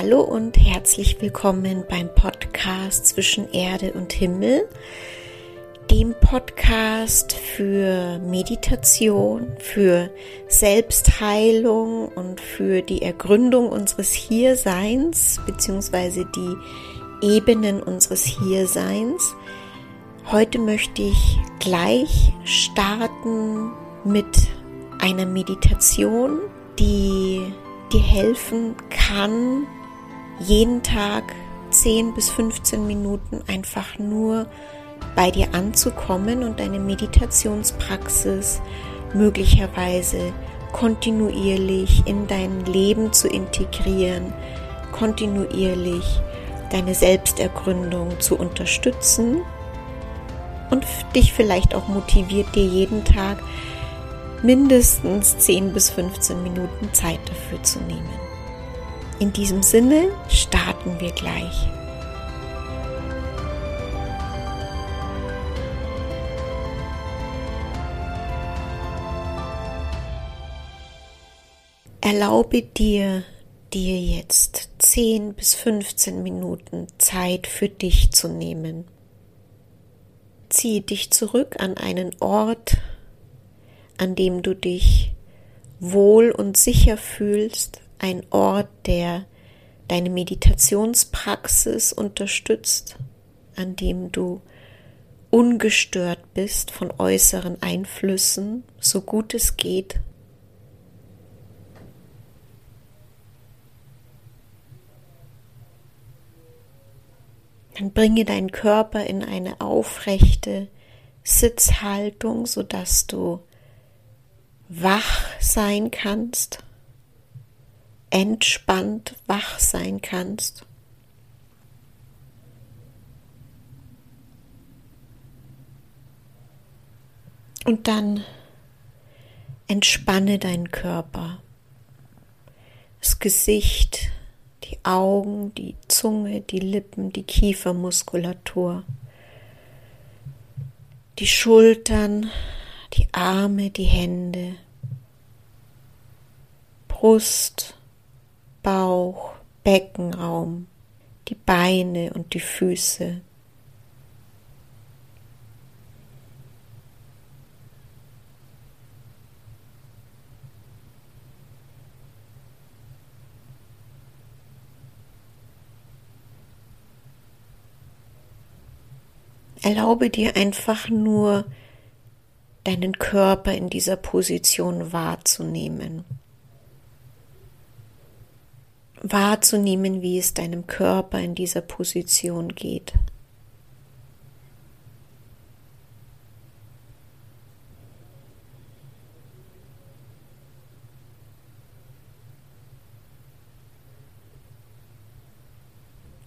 Hallo und herzlich willkommen beim Podcast zwischen Erde und Himmel, dem Podcast für Meditation, für Selbstheilung und für die Ergründung unseres Hierseins beziehungsweise die Ebenen unseres Hierseins. Heute möchte ich gleich starten mit einer Meditation, die dir helfen kann, jeden Tag 10 bis 15 Minuten einfach nur bei dir anzukommen und deine Meditationspraxis möglicherweise kontinuierlich in dein Leben zu integrieren, kontinuierlich deine Selbstergründung zu unterstützen und dich vielleicht auch motiviert, dir jeden Tag mindestens 10 bis 15 Minuten Zeit dafür zu nehmen. In diesem Sinne starten wir gleich. Erlaube dir, dir jetzt 10 bis 15 Minuten Zeit für dich zu nehmen. Ziehe dich zurück an einen Ort, an dem du dich wohl und sicher fühlst, ein Ort, der deine Meditationspraxis unterstützt, an dem du ungestört bist von äußeren Einflüssen, so gut es geht. Dann bringe deinen Körper in eine aufrechte Sitzhaltung, sodass du wach sein kannst, entspannt wach sein kannst. Und dann entspanne deinen Körper, das Gesicht, die Augen, die Zunge, die Lippen, die Kiefermuskulatur, die Schultern, die Arme, die Hände, Brust, Beckenraum, die Beine und die Füße. Erlaube dir einfach nur deinen Körper in dieser Position wahrzunehmen. Wahrzunehmen, wie es deinem Körper in dieser Position geht.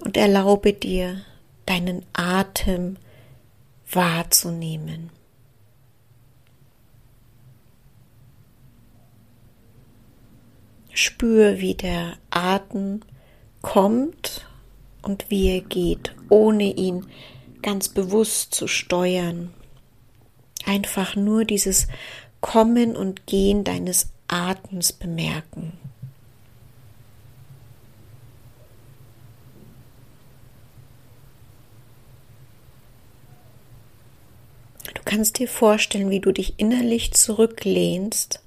Und erlaube dir, deinen Atem wahrzunehmen. Spür, wie der Atem kommt und wie er geht, ohne ihn ganz bewusst zu steuern. Einfach nur dieses Kommen und Gehen deines Atems bemerken. Du kannst dir vorstellen, wie du dich innerlich zurücklehnst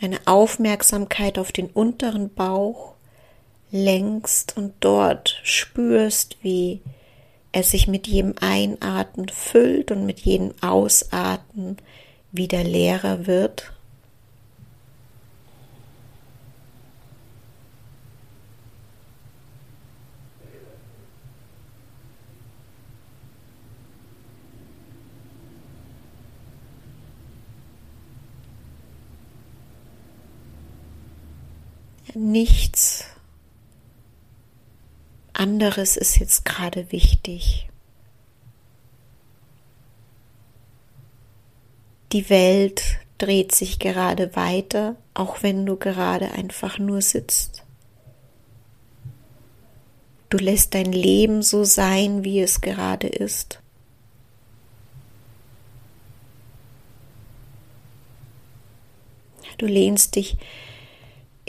deine Aufmerksamkeit auf den unteren Bauch lenkst und dort spürst, wie er sich mit jedem Einatmen füllt und mit jedem Ausatmen wieder leerer wird. Nichts anderes ist jetzt gerade wichtig. Die Welt dreht sich gerade weiter, auch wenn du gerade einfach nur sitzt. Du lässt dein Leben so sein, wie es gerade ist. Du lehnst dich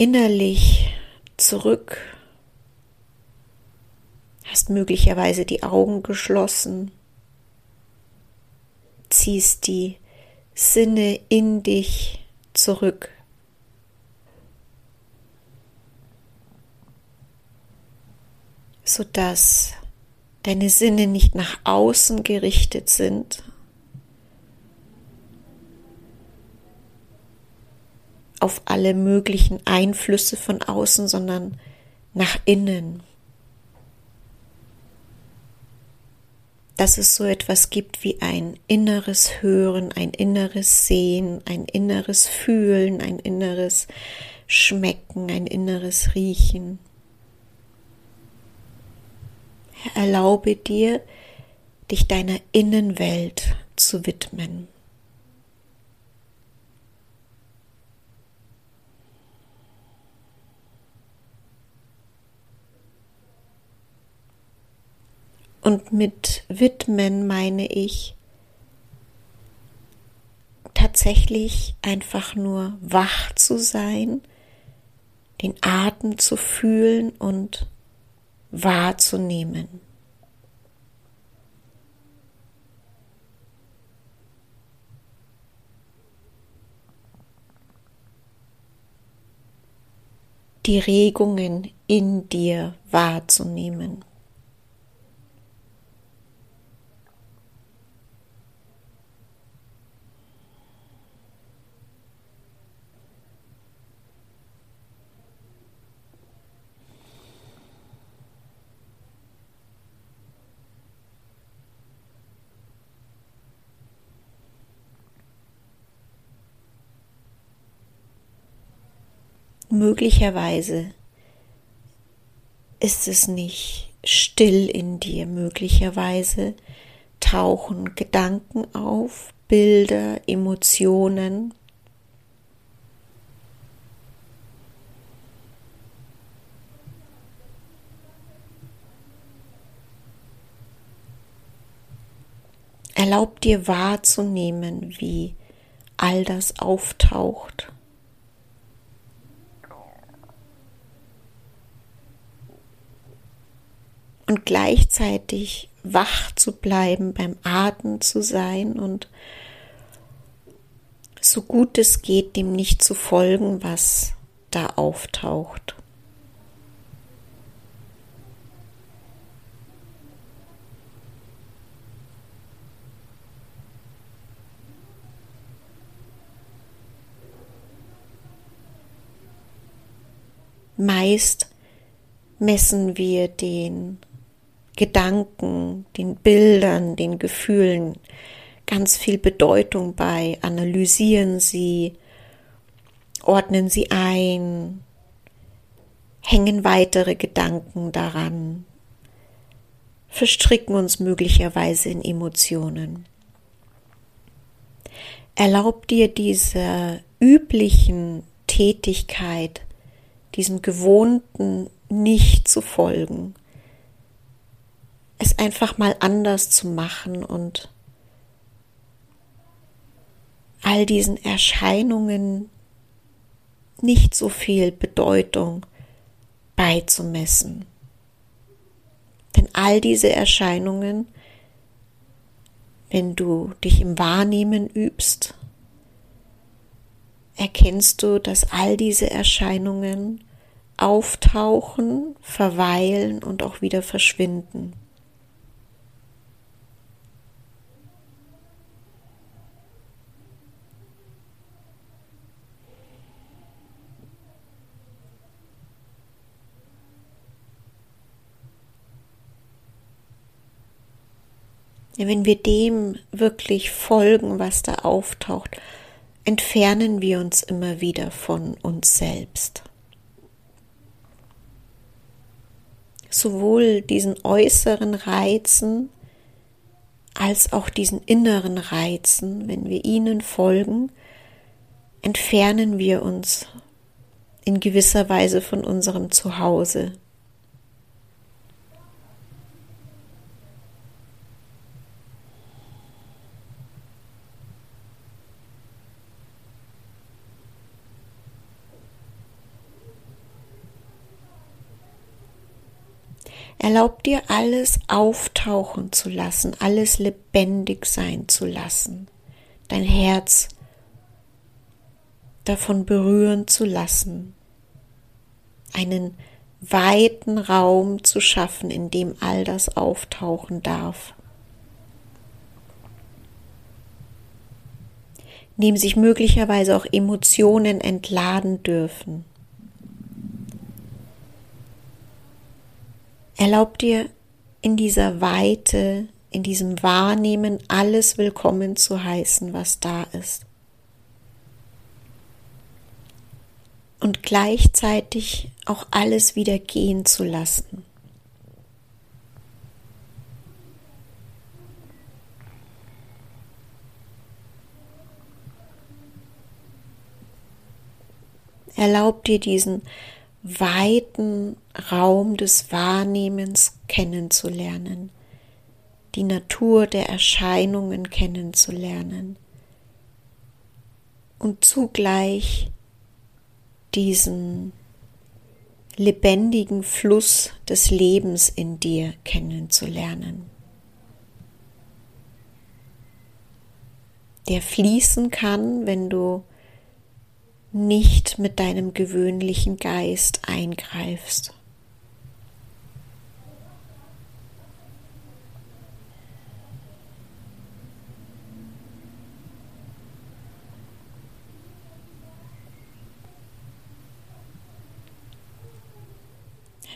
innerlich zurück. Hast möglicherweise die Augen geschlossen, ziehst die Sinne in dich zurück. sodass deine Sinne nicht nach außen gerichtet sind, auf alle möglichen Einflüsse von außen, sondern nach innen. Dass es so etwas gibt wie ein inneres Hören, ein inneres Sehen, ein inneres Fühlen, ein inneres Schmecken, ein inneres Riechen. Erlaube dir, dich deiner Innenwelt zu widmen. Und mit widmen meine ich tatsächlich einfach nur wach zu sein, den Atem zu fühlen und wahrzunehmen. Die Regungen in dir wahrzunehmen. Möglicherweise ist es nicht still in dir, möglicherweise tauchen Gedanken auf, Bilder, Emotionen. Erlaub dir wahrzunehmen, wie all das auftaucht. Und gleichzeitig wach zu bleiben, beim Atmen zu sein und so gut es geht, dem nicht zu folgen, was da auftaucht. Meist messen wir den Gedanken, den Bildern, den Gefühlen ganz viel Bedeutung bei, analysieren sie, ordnen sie ein, hängen weitere Gedanken daran, verstricken uns möglicherweise in Emotionen. Erlaub dir diese üblichen Tätigkeit, diesem gewohnten nicht zu folgen, es einfach mal anders zu machen und all diesen Erscheinungen nicht so viel Bedeutung beizumessen. Denn all diese Erscheinungen, wenn du dich im Wahrnehmen übst, erkennst du, dass all diese Erscheinungen auftauchen, verweilen und auch wieder verschwinden. Wenn wir dem wirklich folgen, was da auftaucht, entfernen wir uns immer wieder von uns selbst. Sowohl diesen äußeren Reizen als auch diesen inneren Reizen, wenn wir ihnen folgen, entfernen wir uns in gewisser Weise von unserem Zuhause. Erlaub dir alles auftauchen zu lassen, alles lebendig sein zu lassen, dein Herz davon berühren zu lassen, einen weiten Raum zu schaffen, in dem all das auftauchen darf. In dem sich möglicherweise auch Emotionen entladen dürfen. Erlaub dir in dieser Weite, in diesem Wahrnehmen alles willkommen zu heißen, was da ist. Und gleichzeitig auch alles wieder gehen zu lassen. Erlaub dir diesen weiten Raum des Wahrnehmens kennenzulernen, die Natur der Erscheinungen kennenzulernen und zugleich diesen lebendigen Fluss des Lebens in dir kennenzulernen, der fließen kann, wenn du nicht mit deinem gewöhnlichen Geist eingreifst.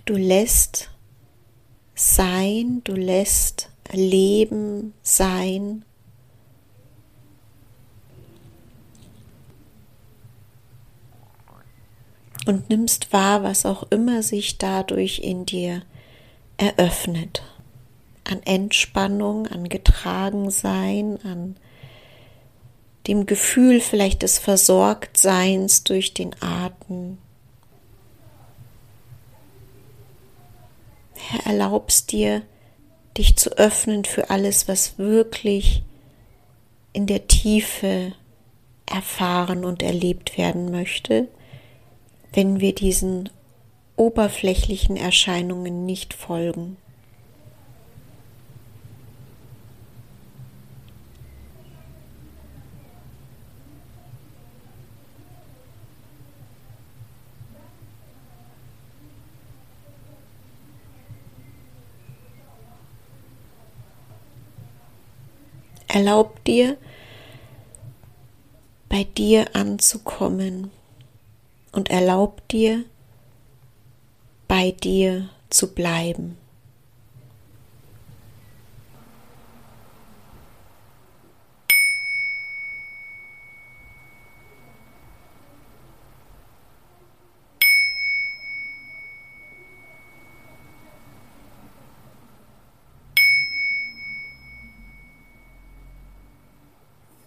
Du lässt sein, du lässt Leben sein und nimmst wahr, was auch immer sich dadurch in dir eröffnet. An Entspannung, an Getragensein, an dem Gefühl vielleicht des Versorgtseins durch den Atem. Herr, erlaubst dir, dich zu öffnen für alles, was wirklich in der Tiefe erfahren und erlebt werden möchte wenn wir diesen oberflächlichen Erscheinungen nicht folgen. Erlaub dir, bei dir anzukommen und erlaub dir, bei dir zu bleiben.